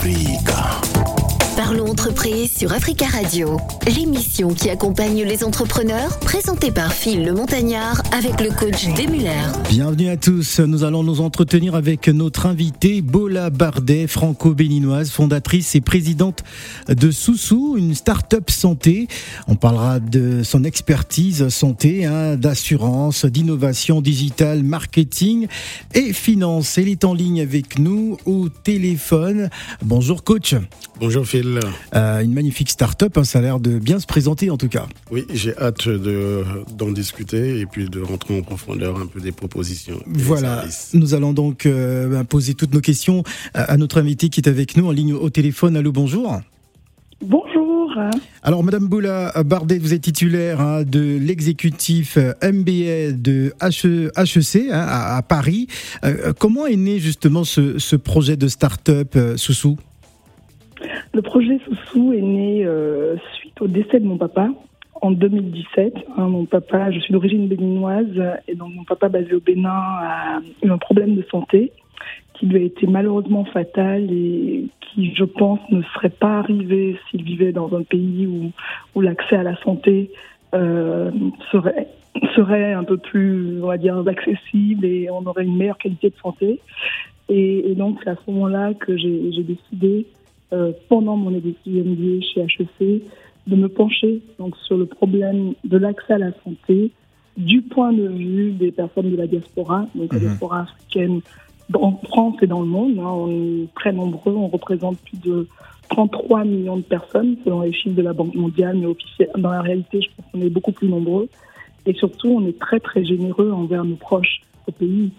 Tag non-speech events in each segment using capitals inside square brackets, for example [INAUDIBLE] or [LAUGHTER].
Africa. Parlons entreprise sur Africa Radio, l'émission qui accompagne les entrepreneurs, présentée par Phil le Montagnard avec le coach Demuller. Bienvenue à tous. Nous allons nous entretenir avec notre invitée Bola Bardet, franco-béninoise, fondatrice et présidente de Soussou, une start-up santé. On parlera de son expertise santé, hein, d'assurance, d'innovation digitale, marketing et finance. Elle est en ligne avec nous au téléphone. Bonjour coach. Bonjour Phil. Euh, une magnifique start-up, hein, ça a l'air de bien se présenter en tout cas. Oui, j'ai hâte de, d'en discuter et puis de rentrer en profondeur un peu des propositions. Voilà, nous allons donc euh, ben, poser toutes nos questions à à notre invité qui est avec nous en ligne au téléphone. Allô, bonjour. Bonjour. Alors, Madame Boula Bardet, vous êtes titulaire hein, de l'exécutif euh, MBA de HE HEC hein, à, à Paris. Euh, comment est né justement ce, ce projet de start-up euh, Soussou? Le projet Soussou est né euh, suite au décès de mon papa en 2017. Hein, mon papa, je suis d'origine béninoise et donc mon papa basé au Bénin a eu un problème de santé qui lui a été malheureusement fatal et qui, je pense, ne serait pas arrivé s'il vivait dans un pays où, l'accès à la santé euh, serait un peu plus, on va dire, accessible et on aurait une meilleure qualité de santé. Et, donc, c'est à ce moment-là que j'ai décidé, euh, pendant mon MBA chez HEC, de me pencher donc, sur le problème de l'accès à la santé du point de vue des personnes de la diaspora, donc la Mhm. diaspora africaine en France et dans le monde. hein. on est très nombreux, on représente plus de 33 millions de personnes selon les chiffres de la Banque mondiale, mais officiel- dans la réalité, je pense qu'on est beaucoup plus nombreux. Et surtout, on est très très généreux envers nos proches au pays.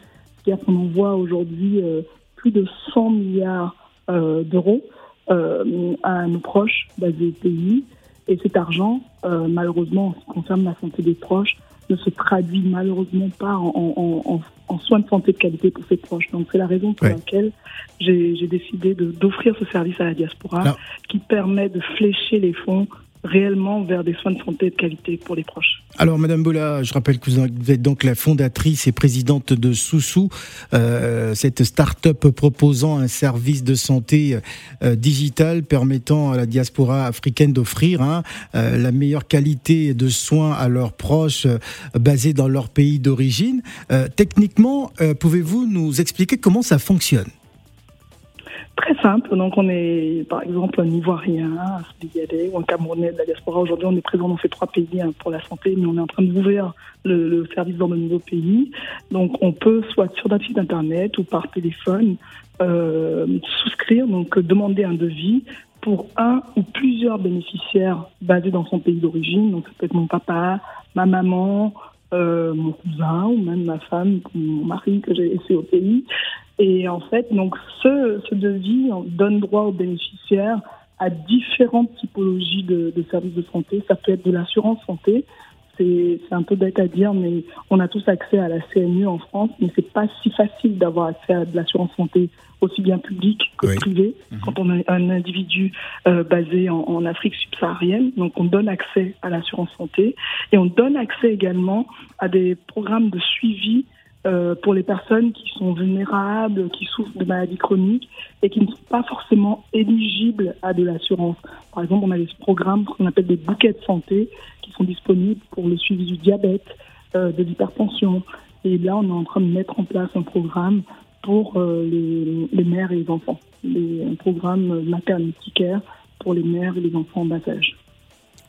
C'est-à-dire qu'on envoie aujourd'hui euh, plus de 100 milliards euh, d'euros à nos proches basés au pays. Et cet argent, euh, malheureusement, en ce qui concerne la santé des proches, ne se traduit malheureusement pas en, en- en- en soins de santé de qualité pour ses proches. Donc c'est la raison pour Ouais. laquelle j'ai décidé d'offrir ce service à la diaspora Alors- qui permet de flécher les fonds réellement vers des soins de santé de qualité pour les proches. Alors, Madame Bola, je rappelle que vous êtes donc la fondatrice et présidente de Soussou, euh, cette start-up proposant un service de santé euh, digital permettant à la diaspora africaine d'offrir hein, euh, la meilleure qualité de soins à leurs proches euh, basés dans leur pays d'origine. Euh, techniquement, pouvez-vous nous expliquer comment ça fonctionne? Très simple. Donc, on est, par exemple, un Ivoirien, un Sénégalais ou un Camerounais de la diaspora. Aujourd'hui, on est présent dans ces trois pays hein, pour la santé, mais on est en train d'ouvrir le, service dans de nouveaux pays. Donc, on peut, soit sur notre site internet ou par téléphone, euh, souscrire, donc demander un devis pour un ou plusieurs bénéficiaires basés dans son pays d'origine. Donc, ça peut être mon papa, ma maman, euh, mon cousin ou même ma femme, mon mari que j'ai laissé au pays. Et en fait, donc ce, ce devis on donne droit aux bénéficiaires à différentes typologies de, de services de santé. Ça peut être de l'assurance santé. C'est un peu bête à dire, mais on a tous accès à la CMU en France, mais c'est pas si facile d'avoir accès à de l'assurance santé aussi bien publique que Oui. privée quand on est un individu euh, basé en, en Afrique subsaharienne. Donc on donne accès à l'assurance santé et on donne accès également à des programmes de suivi euh, pour les personnes qui sont vulnérables, qui souffrent de maladies chroniques et qui ne sont pas forcément éligibles à de l'assurance. Par exemple, on a des programmes qu'on appelle des bouquets de santé qui sont disponibles pour le suivi du diabète, euh, de l'hypertension. Et là, on est en train de mettre en place un programme pour euh, les, les mères et les enfants, les, un programme maternity care pour les mères et les enfants en bas âge.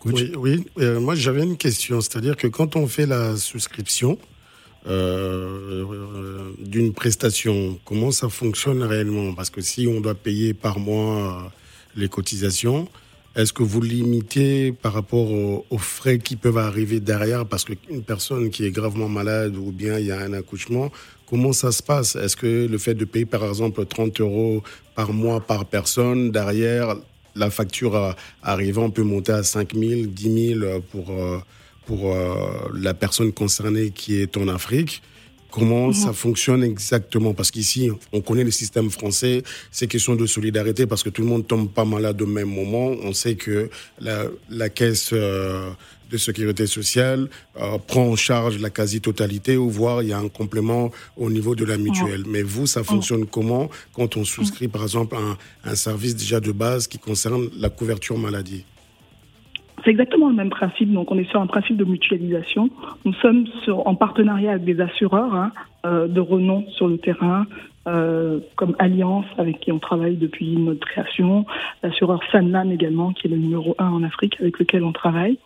Oui, oui. Euh, moi j'avais une question, c'est-à-dire que quand on fait la souscription euh, d'une prestation, comment ça fonctionne réellement? Parce que si on doit payer par mois euh, les cotisations, est-ce que vous limitez par rapport aux, frais qui peuvent arriver derrière? Parce qu'une personne qui est gravement malade ou bien il y a un accouchement, comment ça se passe? Est-ce que le fait de payer par exemple 30 euros par mois par personne, derrière la facture euh, arrivant peut monter à 5 000, 10 000 pour, pour euh, la personne concernée qui est en Afrique Comment mhm. ça fonctionne exactement? Parce qu'ici, on connaît le système français, c'est question de solidarité parce que tout le monde tombe pas malade au même moment. On sait que la, la caisse euh, de sécurité sociale euh, prend en charge la quasi-totalité ou voire il y a un complément au niveau de la mutuelle. Mais vous, ça fonctionne comment quand on souscrit par exemple un, un service déjà de base qui concerne la couverture maladie? C'est exactement le même principe. Donc, on est sur un principe de mutualisation. Nous sommes en partenariat avec des assureurs hein, euh, de renom sur le terrain, euh, comme Alliance, avec qui on travaille depuis notre création, l'assureur Sanlam également, qui est le numéro un en Afrique, avec lequel on travaille.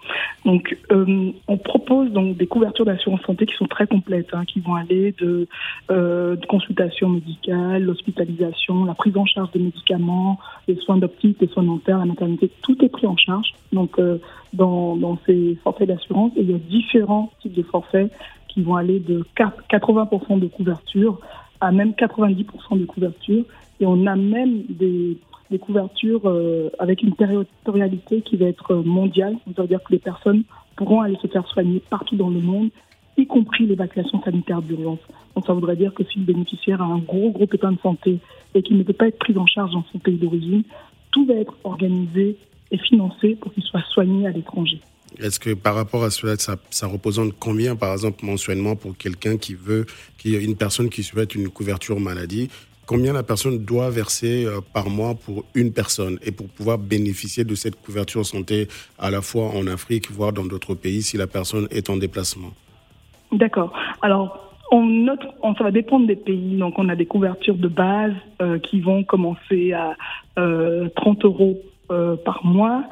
Donc, euh, on propose donc des couvertures d'assurance santé qui sont très complètes, hein, qui vont aller de, euh, de consultation médicale, l'hospitalisation, la prise en charge des médicaments, les soins d'optique, les soins dentaires, la maternité, tout est pris en charge. Donc, euh, dans, dans ces forfaits d'assurance, il y a différents types de forfaits qui vont aller de 80% de couverture à même 90% de couverture. Et on a même des, couvertures euh, avec une territorialité qui va être mondiale. Ça veut dire que les personnes pourront aller se faire soigner partout dans le monde, y compris l'évacuation sanitaire d'urgence. Donc ça voudrait dire que si le bénéficiaire a un gros, gros pépin de santé et qu'il ne peut pas être pris en charge dans son pays d'origine, tout va être organisé et financé pour qu'il soit soigné à l'étranger. Est-ce que par rapport à cela, ça, ça, représente combien, par exemple, mensuellement pour quelqu'un qui veut, qui une personne qui souhaite une couverture maladie, combien la personne doit verser euh, par mois pour une personne et pour pouvoir bénéficier de cette couverture santé à la fois en Afrique, voire dans d'autres pays si la personne est en déplacement? D'accord. Alors, on note, ça va dépendre des pays. Donc, on a des couvertures de base euh, qui vont commencer à euh, 30 euros euh, par mois.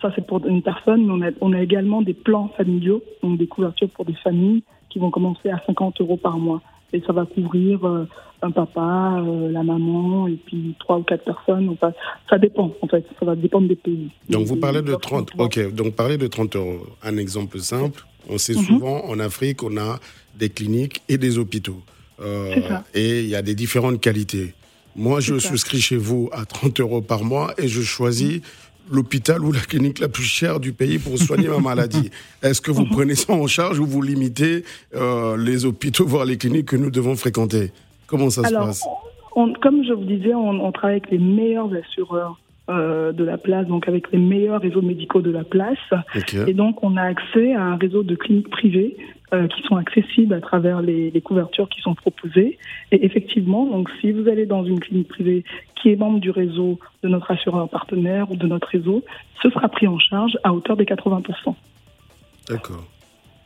Ça, c'est pour une personne, mais on a, on a également des plans familiaux, donc des couvertures pour des familles qui vont commencer à 50 euros par mois. Et ça va couvrir euh, un papa, euh, la maman, et puis trois ou quatre personnes. Enfin, ça dépend, en fait. Ça va dépendre des pays. Donc, vous parlez de 30, ok. Donc, parlez de 30 euros. Un exemple simple. On sait mhm. souvent, en Afrique, on a des cliniques et des hôpitaux. Euh, et il y a des différentes qualités. Moi, je souscris chez vous à 30 euros par mois et je choisis l'hôpital ou la clinique la plus chère du pays pour soigner ma maladie. [LAUGHS] Est-ce que vous prenez ça en charge ou vous limitez euh, les hôpitaux, voire les cliniques que nous devons fréquenter? Comment ça se passe? Comme je vous disais, on, travaille avec les meilleurs assureurs euh, de la place, donc avec les meilleurs réseaux médicaux de la place. Et donc, on a accès à un réseau de cliniques privées euh, qui sont accessibles à travers les, les, couvertures qui sont proposées. Et effectivement, donc, si vous allez dans une clinique privée qui est membre du réseau de notre assureur partenaire ou de notre réseau, ce sera pris en charge à hauteur des 80%. D'accord.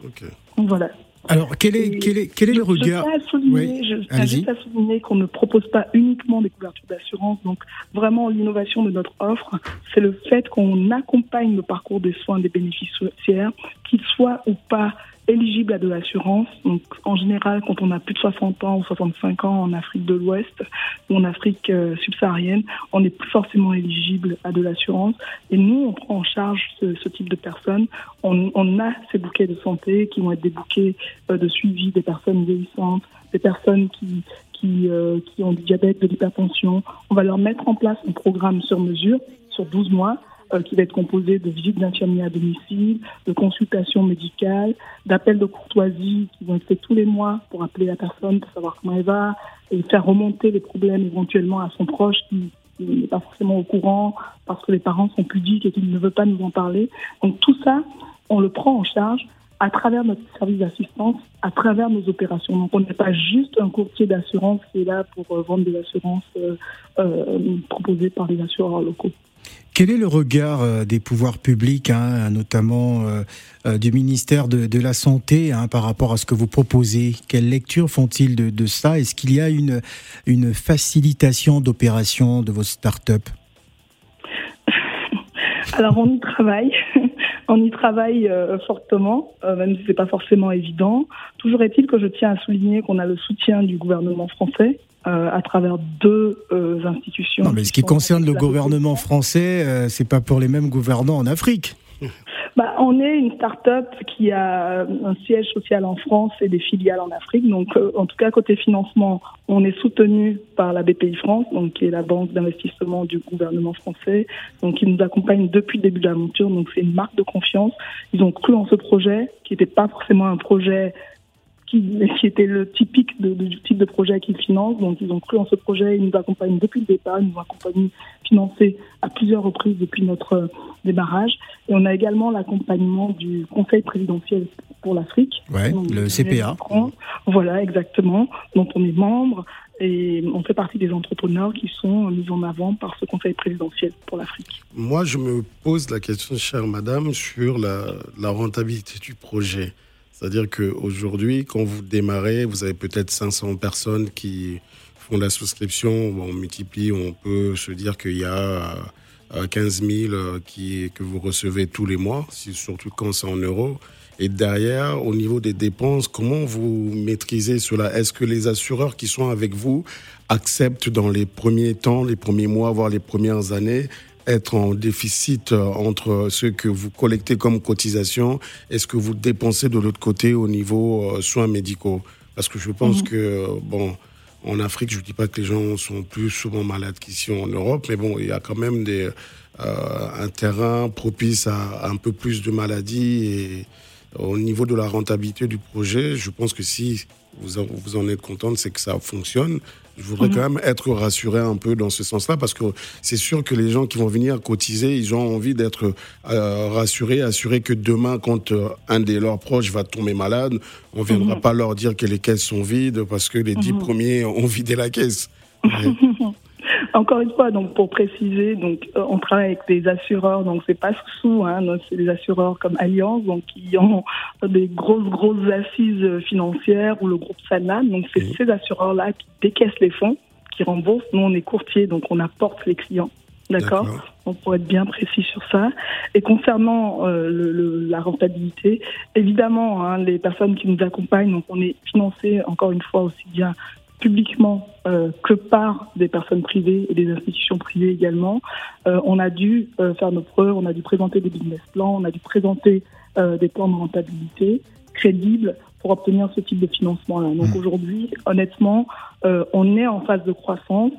Ok. Voilà. Alors, quel est, quel est, quel est le regard Je tiens juste à souligner qu'on ne propose pas uniquement des couvertures d'assurance. Donc, vraiment, l'innovation de notre offre, c'est le fait qu'on accompagne le parcours des soins des bénéficiaires, qu'ils soient ou pas éligibles à de l'assurance. Donc, en général, quand on a plus de 60 ans ou 65 ans en Afrique de l'Ouest ou en Afrique euh, subsaharienne, on n'est plus forcément éligible à de l'assurance. Et nous, on prend en charge ce, type de personnes. On, on, a ces bouquets de santé qui vont être des bouquets euh, de suivi des personnes vieillissantes, des personnes qui, qui, euh, qui ont du diabète, de l'hypertension. On va leur mettre en place un programme sur mesure sur 12 mois euh, qui va être composé de visites d'infirmiers à domicile, de consultations médicales, d'appels de courtoisie qui vont être faits tous les mois pour appeler la personne pour savoir comment elle va et faire remonter les problèmes éventuellement à son proche qui, n'est pas forcément au courant parce que les parents sont pudiques et qu'ils ne veulent pas nous en parler. Donc tout ça, on le prend en charge à travers notre service d'assistance, à travers nos opérations. Donc on n'est pas juste un courtier d'assurance qui est là pour euh, vendre des assurances euh, euh, proposées par les assureurs locaux. Quel est le regard euh, des pouvoirs publics, hein, notamment euh, euh, du ministère de, la Santé, hein, par rapport à ce que vous proposez? Quelle lecture font-ils de, ça? Est-ce qu'il y a une, facilitation d'opération de vos start-up? [LAUGHS] Alors on y travaille. [LAUGHS] On y travaille fortement, même si c'est pas forcément évident. Toujours est-il que je tiens à souligner qu'on a le soutien du gouvernement français euh, à travers deux euh, institutions. Non, mais ce qui concerne le gouvernement français, euh, c'est pas pour les mêmes gouvernants en Afrique. Bah, on est une start-up qui a un siège social en France et des filiales en Afrique. Donc, en tout cas, côté financement, on est soutenu par la BPI France, donc qui est la banque d'investissement du gouvernement français, donc qui nous accompagne depuis le début de l'aventure. Donc, c'est une marque de confiance. Ils ont cru en ce projet, qui n'était pas forcément un projet qui, qui était le typique de, du type de projet qu'ils financent. Donc, ils ont cru en ce projet, ils nous accompagnent depuis le départ, ils nous accompagnent financés à plusieurs reprises depuis notre démarrage. Et on a également l'accompagnement du Conseil présidentiel pour l'Afrique. Ouais, le CPA. Voilà, exactement, dont on est membre et on fait partie des entrepreneurs qui sont mis en avant par ce Conseil présidentiel pour l'Afrique. Moi, je me pose la question, chère madame, sur la, la rentabilité du projet. C'est-à-dire qu'aujourd'hui, quand vous démarrez, vous avez peut-être 500 personnes qui font la souscription. On multiplie, on peut se dire qu'il y a 15 euh, 000 euh, qui, que vous recevez tous les mois, surtout quand c'est en euros. Et derrière, au niveau des dépenses, comment vous maîtrisez cela? Est-ce que les assureurs qui sont avec vous acceptent dans les premiers temps, les premiers mois, voire les premières années, être en déficit euh, entre ce que vous collectez comme cotisation et ce que vous dépensez de l'autre côté au niveau euh, soins médicaux. Parce que je pense mhm. que, bon, en Afrique, je ne dis pas que les gens sont plus souvent malades qu'ici en Europe, mais bon, il y a quand même des, euh, un terrain propice à, un peu plus de maladies et au niveau de la rentabilité du projet, je pense que si vous en, vous en êtes contente, c'est que ça fonctionne. Je voudrais mhm. quand même être rassuré un peu dans ce sens-là parce que c'est sûr que les gens qui vont venir cotiser, ils ont envie d'être euh, rassurés, assurés que demain, quand euh, un de leurs proches va tomber malade, on ne viendra mhm. pas leur dire que les caisses sont vides parce que les dix mhm. premiers ont vidé la caisse. [LAUGHS] Encore une fois, donc pour préciser, donc euh, on travaille avec des assureurs, donc c'est pas sous, hein, c'est des assureurs comme Alliance, donc qui ont des grosses grosses assises financières ou le groupe Sanlam, donc c'est ces assureurs là qui décaissent les fonds, qui remboursent. Nous on est courtier, donc on apporte les clients. D'accord On pourrait être bien précis sur ça. Et concernant euh, le, la rentabilité, évidemment, hein, les personnes qui nous accompagnent, donc on est financé encore une fois aussi bien publiquement euh, que par des personnes privées et des institutions privées également. Euh, on a dû euh, faire nos preuves, on a dû présenter des business plans, on a dû présenter des plans de rentabilité crédibles pour obtenir ce type de financement-là. Donc mmh. aujourd'hui, honnêtement, on est en phase de croissance.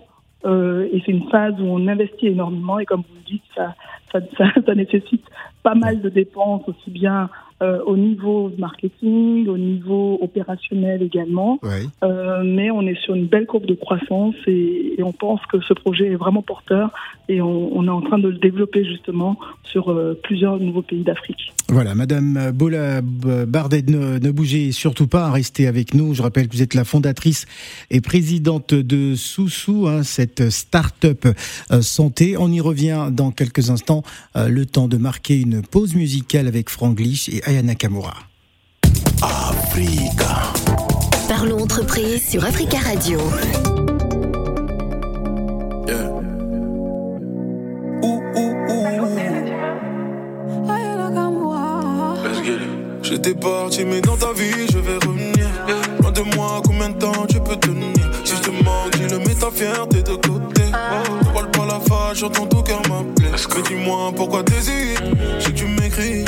et c'est une phase où on investit énormément et comme vous le dites, ça, ça, ça, ça nécessite pas mal de dépenses, aussi bien euh, au niveau marketing, au niveau opérationnel également. Euh, mais on est sur une belle courbe de croissance et, on pense que ce projet est vraiment porteur et on, est en train de le développer justement sur euh, plusieurs nouveaux pays d'Afrique. Voilà, Madame Bola Bardet, ne, bougez surtout pas, restez avec nous. Je rappelle que vous êtes la fondatrice et présidente de Soussou, hein, cette start-up santé. On y revient dans quelques instants. le temps de marquer une pause musicale avec Franglish et Aya Nakamura. Africa. Parlons entreprise sur Africa Radio. Yeah. Ouh, ouh, ouh. J'étais parti, mais dans ta vie, je vais revenir. Loin de moi, combien de temps tu peux tenir? Si je te manque, dis-le, mets ta fierté de côté. Ne parle pas la face, j'entends ton cœur m'appeler. Mais dis-moi pourquoi t'hésites? Si tu m'écris,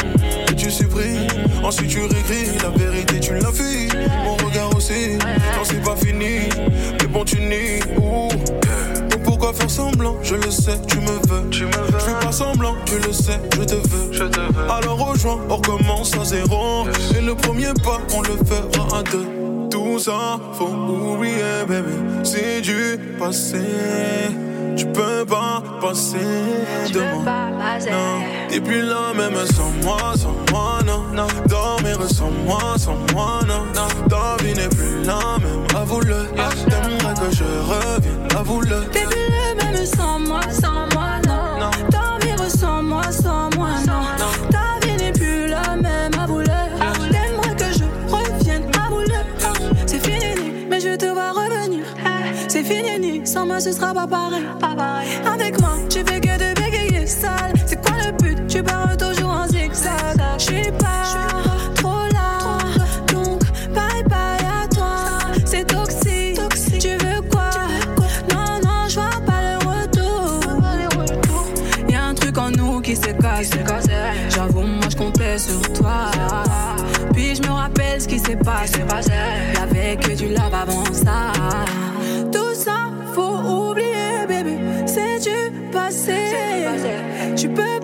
tu supprimes. Ensuite tu réécris, la vérité tu l'as fui. Mon regard aussi, non c'est pas fini. Mais bon tu nies. Donc pourquoi faire semblant? Je le sais, tu me veux. Tu me veux. Je fais pas semblant, tu le sais, je te veux. Je te veux. Alors rejoins, on recommence à zéro. Et le premier pas, on le fera à deux. Tout ça, faut oublier, bébé. C'est du passé. Tu peux pas passer tu de moi. Non, t'es plus là même sans moi, sans moi, non. non. Dormir sans moi, sans moi, non. non. Ta vie n'est plus la même, avoue-le. T'aimerais que je revienne, avoue-le. T'es plus là même sans moi, sans moi, non. non. Dormir sans moi, sans moi, non. Ta vie n'est plus la même, avoue-le. T'aimerais que je revienne, avoue-le. C'est fini, mais je te vois revenir. C'est fini, sans moi ce sera pas pareil. Avec moi, tu fais que de bégayer sale. Qui s'est passé. Y'avait que du love avant ça. Tout ça, faut oublier, baby. C'est du passé. Tu peux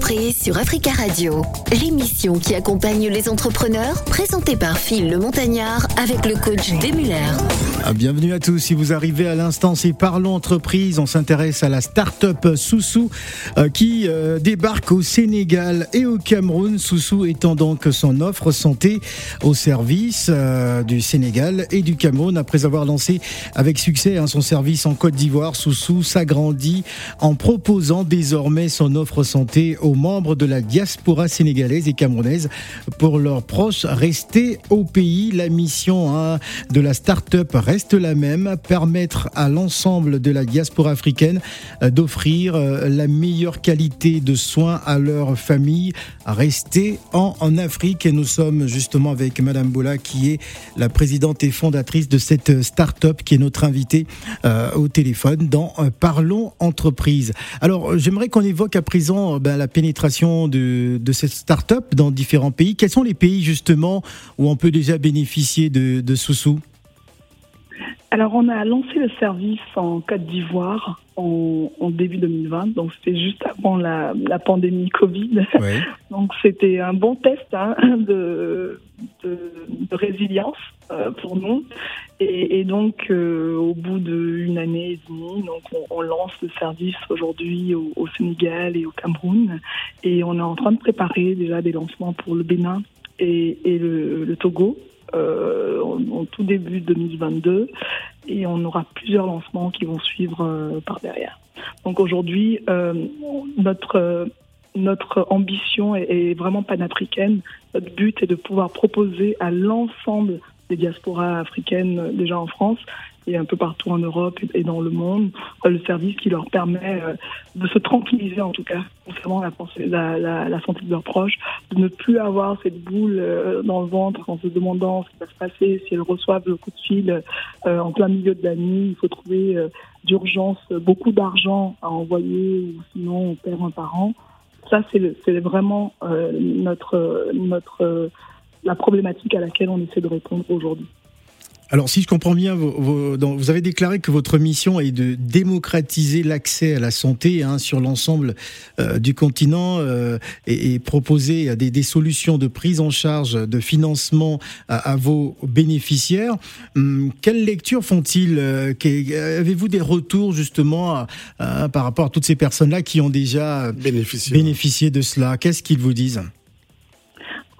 Pré sur Africa Radio, l'émission qui accompagne les entrepreneurs, présentée par Phil le Montagnard avec le coach Demuller. Ah, bienvenue à tous. Si vous arrivez à l'instant, c'est Parlons Entreprise. On s'intéresse à la start-up Soussou euh, qui euh, débarque au Sénégal et au Cameroun. Soussou étend donc son offre santé au service euh, du Sénégal et du Cameroun. Après avoir lancé avec succès hein, son service en Côte d'Ivoire, Soussou s'agrandit en proposant désormais son offre santé aux membres de la diaspora sénégalaise et camerounaise pour leurs proches rester au pays. La mission hein, de la start-up reste la même, permettre à l'ensemble de la diaspora africaine euh, d'offrir euh, la meilleure qualité de soins à leur famille, rester en, Afrique. Et nous sommes justement avec Madame Boula qui est la présidente et fondatrice de cette start-up qui est notre invitée euh, au téléphone dans Parlons Entreprise. Alors j'aimerais qu'on évoque à présent ben, la pénétration de, de cette start-up dans différents pays. Quels sont les pays justement où on peut déjà bénéficier de, de Soussou alors, on a lancé le service en Côte d'Ivoire en, début 2020, donc c'était juste avant la, pandémie Covid. [LAUGHS] Donc, c'était un bon test hein, de, résilience euh, pour nous. Et, donc, euh, au bout d'une année et demie, donc on, lance le service aujourd'hui au, Sénégal et au Cameroun. Et on est en train de préparer déjà des lancements pour le Bénin et, le Togo euh, en, tout début 2022 et on aura plusieurs lancements qui vont suivre par derrière. Donc aujourd'hui, notre notre ambition est, vraiment panafricaine. Notre but est de pouvoir proposer à l'ensemble des diasporas africaines déjà en France et un peu partout en Europe et dans le monde, euh, le service qui leur permet euh, de se tranquilliser en tout cas concernant la, la, la, santé de leurs proches, de ne plus avoir cette boule euh, dans le ventre en se demandant ce qui va se passer si elles reçoivent le coup de fil en plein milieu de la nuit. Il faut trouver d'urgence beaucoup d'argent à envoyer ou sinon on perd un parent. Ça, c'est vraiment notre, notre, la problématique à laquelle on essaie de répondre aujourd'hui. Alors, si je comprends bien, vous, avez déclaré que votre mission est de démocratiser l'accès à la santé hein, sur l'ensemble euh, du continent euh, et, proposer des, solutions de prise en charge, de financement à, vos bénéficiaires. Hum, quelle lecture font-ils euh, Avez-vous des retours justement par rapport à toutes ces personnes-là qui ont déjà bénéficié de cela? Qu'est-ce qu'ils vous disent?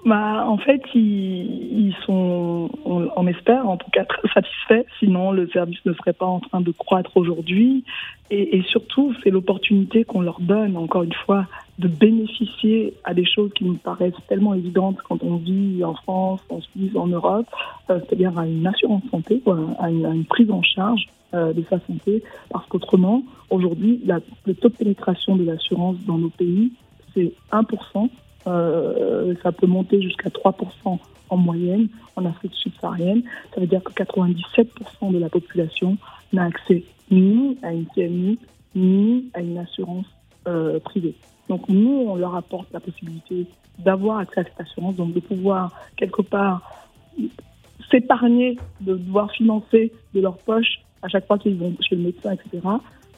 Bah, en fait, ils, sont, on, espère, en tout cas très satisfaits. Sinon, le service ne serait pas en train de croître aujourd'hui. Et, surtout, c'est l'opportunité qu'on leur donne, encore une fois, de bénéficier à des choses qui nous paraissent tellement évidentes quand on vit en France, en Suisse, en Europe, euh, c'est-à-dire à une assurance santé, à, une, une, prise en charge euh, de sa santé. Parce qu'autrement, aujourd'hui, le taux de pénétration de l'assurance dans nos pays, c'est 1%. Euh, ça peut monter jusqu'à 3% en moyenne en Afrique subsaharienne. Ça veut dire que 97% de la population n'a accès ni à une PMI, ni à une assurance euh, privée. Donc nous, on leur apporte la possibilité d'avoir accès à cette assurance, donc de pouvoir quelque part s'épargner, de devoir financer de leur poche à chaque fois qu'ils vont chez le médecin, etc.,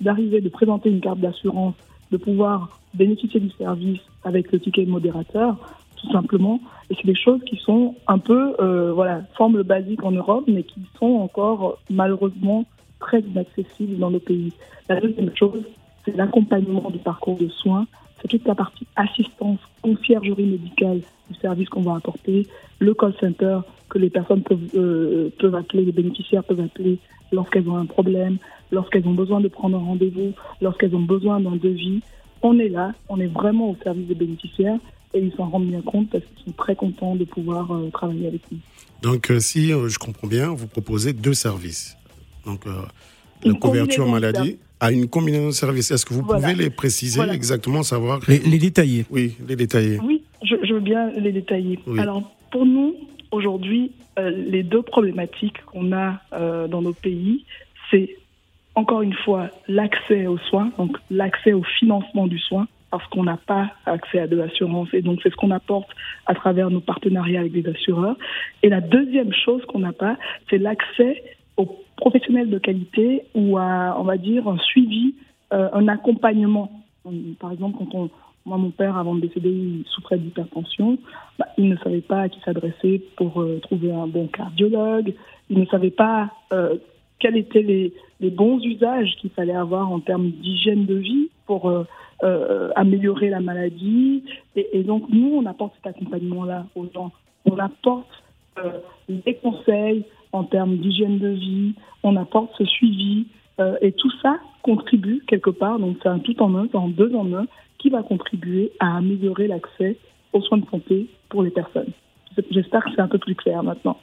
d'arriver, de présenter une carte d'assurance, de pouvoir bénéficier du service avec le ticket modérateur, tout simplement. Et c'est des choses qui sont un peu, euh, voilà, semblent basiques en Europe, mais qui sont encore malheureusement très inaccessibles dans nos pays. La deuxième chose, c'est l'accompagnement du parcours de soins. C'est toute la partie assistance, conciergerie médicale du service qu'on va apporter, le call center que les personnes peuvent, euh, peuvent appeler, les bénéficiaires peuvent appeler lorsqu'elles ont un problème, lorsqu'elles ont besoin de prendre un rendez-vous, lorsqu'elles ont besoin d'un devis on est là, on est vraiment au service des bénéficiaires et ils s'en rendent bien compte parce qu'ils sont très contents de pouvoir euh, travailler avec nous. Donc, euh, si euh, je comprends bien, vous proposez deux services. Donc, la couverture maladie à une combinaison de services. Est-ce que vous pouvez les préciser exactement, savoir les, détailler Oui, les détailler. Oui, je, veux bien les détailler. Alors, pour nous, aujourd'hui, les deux problématiques qu'on a dans nos pays, c'est encore une fois, l'accès aux soins, donc l'accès au financement du soin, parce qu'on n'a pas accès à de l'assurance. Et donc, c'est ce qu'on apporte à travers nos partenariats avec des assureurs. Et la deuxième chose qu'on n'a pas, c'est l'accès aux professionnels de qualité ou à, on va dire, un suivi, euh, un accompagnement. Par exemple, quand on, Moi, mon père, avant de décéder, il souffrait d'hypertension. Bah, il ne savait pas à qui s'adresser pour euh, trouver un bon cardiologue. Il ne savait pas euh, quels étaient les, bons usages qu'il fallait avoir en termes d'hygiène de vie pour euh, euh, améliorer la maladie. Et, donc, nous, on apporte cet accompagnement-là aux gens. On apporte euh, des conseils en termes d'hygiène de vie, on apporte ce suivi. Et tout ça contribue quelque part, donc c'est un tout en un, en deux en un, qui va contribuer à améliorer l'accès aux soins de santé pour les personnes. J'espère que c'est un peu plus clair maintenant.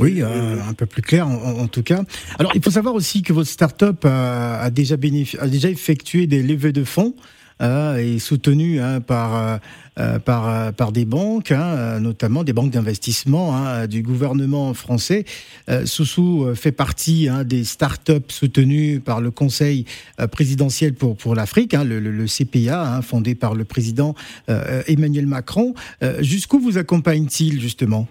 Oui, euh, un peu plus clair en, en, tout cas. Alors, il faut savoir aussi que votre start-up a, a déjà, a déjà effectué des levées de fonds euh, et soutenu hein, par, euh, par, euh, par des banques, hein, notamment des banques d'investissement hein, du gouvernement français. Euh, Soussou fait partie hein, des start-up soutenues par le Conseil présidentiel pour, pour l'Afrique, hein, le, le, le, CPA, hein, fondé par le président euh, Emmanuel Macron. Jusqu'où vous accompagne-t-il justement?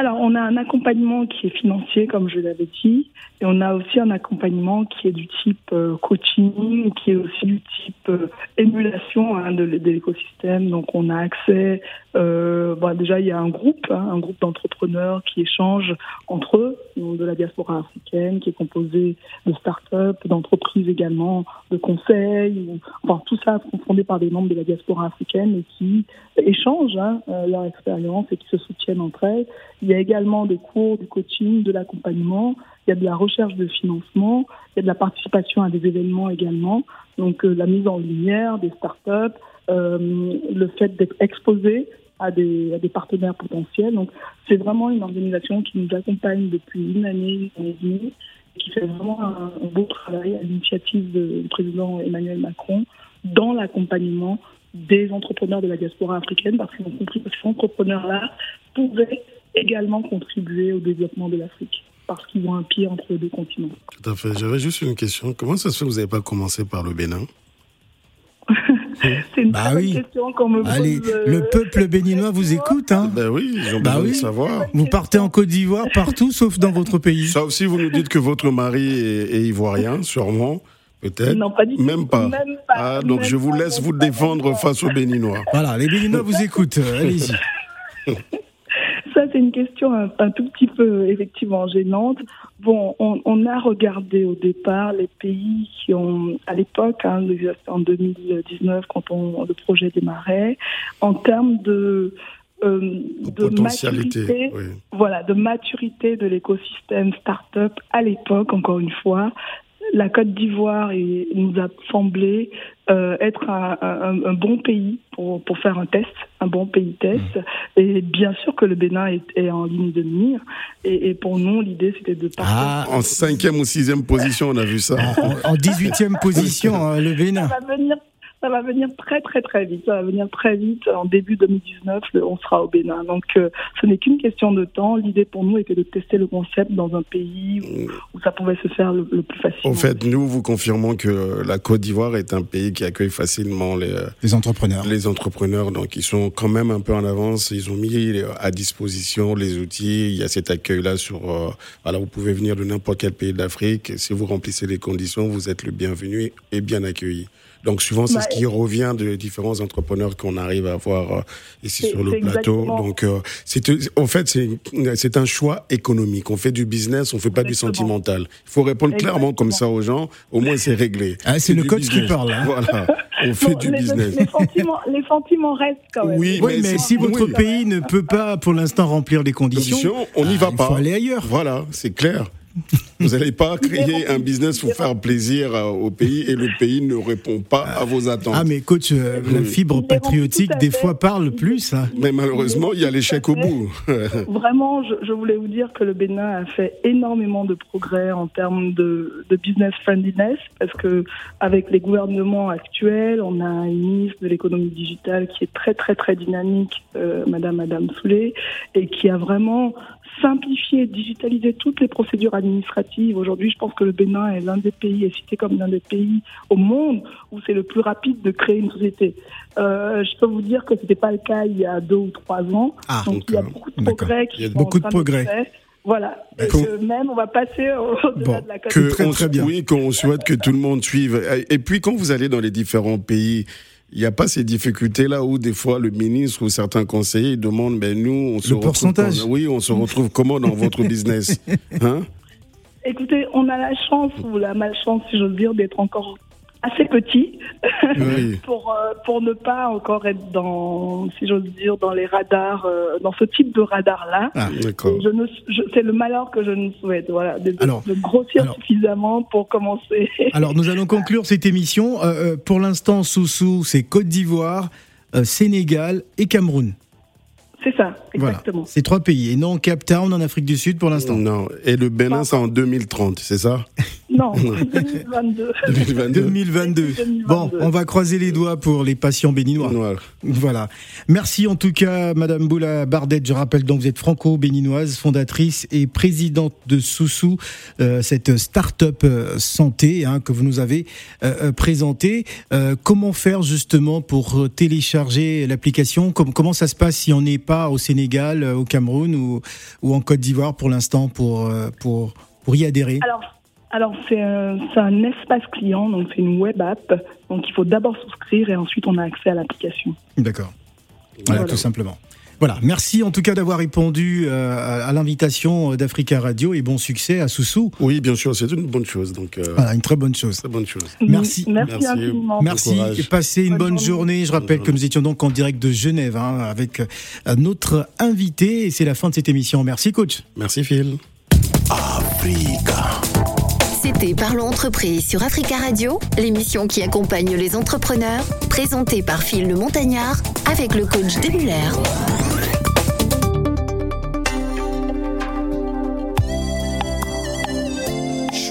Alors, on a un accompagnement qui est financier, comme je l'avais dit, et on a aussi un accompagnement qui est du type euh, coaching, qui est aussi du type euh, émulation hein, de, l'écosystème. Donc, on a accès, euh, bon, déjà, il y a un groupe, hein, un groupe d'entrepreneurs qui échangent entre eux, de la diaspora africaine, qui est composé de start-up, d'entreprises également, de conseils, enfin, tout ça confondé par des membres de la diaspora africaine et qui échangent hein, leur expérience et qui se soutiennent entre elles. Y a également des cours, du coaching, de l'accompagnement. Il y a de la recherche de financement. Il y a de la participation à des événements également. Donc euh, la mise en lumière des startups, euh, le fait d'être exposé à des, à des, partenaires potentiels. Donc c'est vraiment une organisation qui nous accompagne depuis une année, une année et demie, qui fait vraiment un, un beau travail à l'initiative du président Emmanuel Macron dans l'accompagnement des entrepreneurs de la diaspora africaine, parce qu'ils ont compris que ces entrepreneurs-là pouvaient également contribuer au développement de l'Afrique parce qu'ils ont un pied entre les deux continents. Tout à fait. J'avais juste une question. Comment ça se fait que vous n'avez pas commencé par le Bénin? [LAUGHS] C'est une bah oui. question qu'on me Allez, pose. Euh... Le peuple béninois vous écoute. Hein ben oui, ils ont bah besoin oui. de savoir. Vous partez en Côte d'Ivoire partout, sauf dans votre pays. Sauf si vous nous dites que votre mari est, est ivoirien, sûrement. Peut-être Non, pas du tout. Même pas. Même pas ah, donc même je vous pas, laisse vous défendre face aux Béninois. Voilà, les Béninois vous [LAUGHS] écoutent. Allez-y. [LAUGHS] Ça, c'est une question un, un, tout petit peu effectivement gênante. Bon, on, on, a regardé au départ les pays qui ont, à l'époque, hein, en 2019, quand on, le projet démarrait, en termes de euh, de maturité, oui. voilà, de maturité de l'écosystème start-up à l'époque, encore une fois, la Côte d'Ivoire nous a semblé euh, être un, un, un, bon pays pour, pour faire un test, un bon pays test. Mmh. Et bien sûr que le Bénin est, est en ligne de mire. Et, et pour nous, l'idée, c'était de partir. Ah, en cinquième ou sixième position, on a vu ça. en dix-huitième position, [LAUGHS] hein, le Bénin. Ça va venir ça va venir très très très vite. Ça va venir très vite. En début 2019, on sera au Bénin. Donc euh, ce n'est qu'une question de temps. L'idée pour nous était de tester le concept dans un pays où, où ça pouvait se faire le, le, plus facilement. En fait, nous vous confirmons que la Côte d'Ivoire est un pays qui accueille facilement les, les entrepreneurs. Les entrepreneurs, donc ils sont quand même un peu en avance. Ils ont mis à disposition les outils. Il y a cet accueil-là sur. Euh, voilà, vous pouvez venir de n'importe quel pays d'Afrique. Si vous remplissez les conditions, vous êtes le bienvenu et bien accueilli. Donc souvent, c'est bah, ce qui revient de différents entrepreneurs qu'on arrive à voir euh, ici sur le plateau. exactement. Donc euh, c'est en fait c'est un choix économique. On fait du business, on fait pas exactement. du sentimental. Il faut répondre exactement. clairement comme ça aux gens. Au moins c'est réglé. Ah, c'est le coach business. qui parle. Hein. Voilà, [LAUGHS] on fait bon, du les, business. Les sentiments, les sentiments, restent quand même. Oui, oui mais, mais si votre oui. pays ne peut pas pour l'instant remplir les conditions, conditions on n'y va ah, pas. Il faut aller ailleurs. Voilà, c'est clair. Vous n'allez pas créer un business pour faire plaisir au pays et le pays ne répond pas à vos attentes. Ah mais coach, euh, la fibre patriotique des fois parle plus. Hein. Mais malheureusement, il y a l'échec au bout. [LAUGHS] Vraiment, je, je, voulais vous dire que le Bénin a fait énormément de progrès en termes de, de business friendliness parce que avec les gouvernements actuels, on a une ministre de l'économie digitale qui est très très très dynamique, euh, Madame Madame Soulé, et qui a vraiment simplifier, digitaliser toutes les procédures administratives. Aujourd'hui, je pense que le Bénin est l'un des pays, est cité comme l'un des pays au monde où c'est le plus rapide de créer une société. Euh, je peux vous dire que ce n'était pas le cas il y a deux ou trois ans. Ah, Donc, il y a beaucoup de progrès qui Il y a beaucoup de progrès. Voilà. Et que même, on va passer au-delà Bon. de la que très bien. Oui, qu'on souhaite que tout le monde suive. Et puis quand vous allez dans les différents pays, il n'y a pas ces difficultés-là où des fois le ministre ou certains conseillers demandent, ben nous, on se retrouve pourcentage. dans- oui, on se retrouve comment dans votre business? [LAUGHS] Hein? Écoutez, on a la chance ou la malchance, si j'ose dire, d'être encore assez petit Oui. [LAUGHS] pour euh, pour ne pas encore être dans, si j'ose dire, dans les radars, euh, dans ce type de radar là. Ah, D'accord. Je ne, je- c'est le malheur que je ne souhaite, voilà, de, Alors, de grossir alors- suffisamment pour commencer. [LAUGHS] Alors, nous allons conclure cette émission. Euh, pour l'instant, Soussou, c'est Côte d'Ivoire, euh, Sénégal et Cameroun. C'est ça, Voilà. exactement. Ces trois pays. Et non Cape Town en Afrique du Sud pour l'instant. Non. Et le Bénin, c'est en 2030, c'est ça? [LAUGHS] Non, 2022. 2022. 2022. 2022. Bon, on va croiser les doigts pour les patients béninois. Noir. Voilà. Merci en tout cas, Madame Boula Bardet. Je rappelle donc, vous êtes franco-béninoise, fondatrice et présidente de Soussou, euh, cette start-up euh, santé hein, que vous nous avez euh, euh, présentée. Euh, comment faire justement pour télécharger l'application? Com- Comment ça se passe si on n'est pas au Sénégal, euh, au Cameroun ou, ou en Côte d'Ivoire pour l'instant pour, pour, pour y adhérer? Alors, alors c'est un, c'est un espace client, donc c'est une web app. Donc il faut d'abord souscrire et ensuite on a accès à l'application. D'accord. Voilà, Voilà. tout simplement. Voilà, merci en tout cas d'avoir répondu euh, à, l'invitation d'Africa Radio et bon succès à Soussou. Oui, bien sûr, c'est une bonne chose. Donc, euh, Voilà, une très bonne chose. très bonne chose. Merci. Merci, Merci. infiniment. Merci et passez une bonne Bonne journée. journée. Je rappelle Bonne que nous étions donc en direct de Genève hein, avec euh, notre invité et c'est la fin de cette émission. Merci coach. Merci, Phil. C'était Parlons Entreprise sur Africa Radio, l'émission qui accompagne les entrepreneurs, présentée par Phil le Montagnard avec le coach Demuller.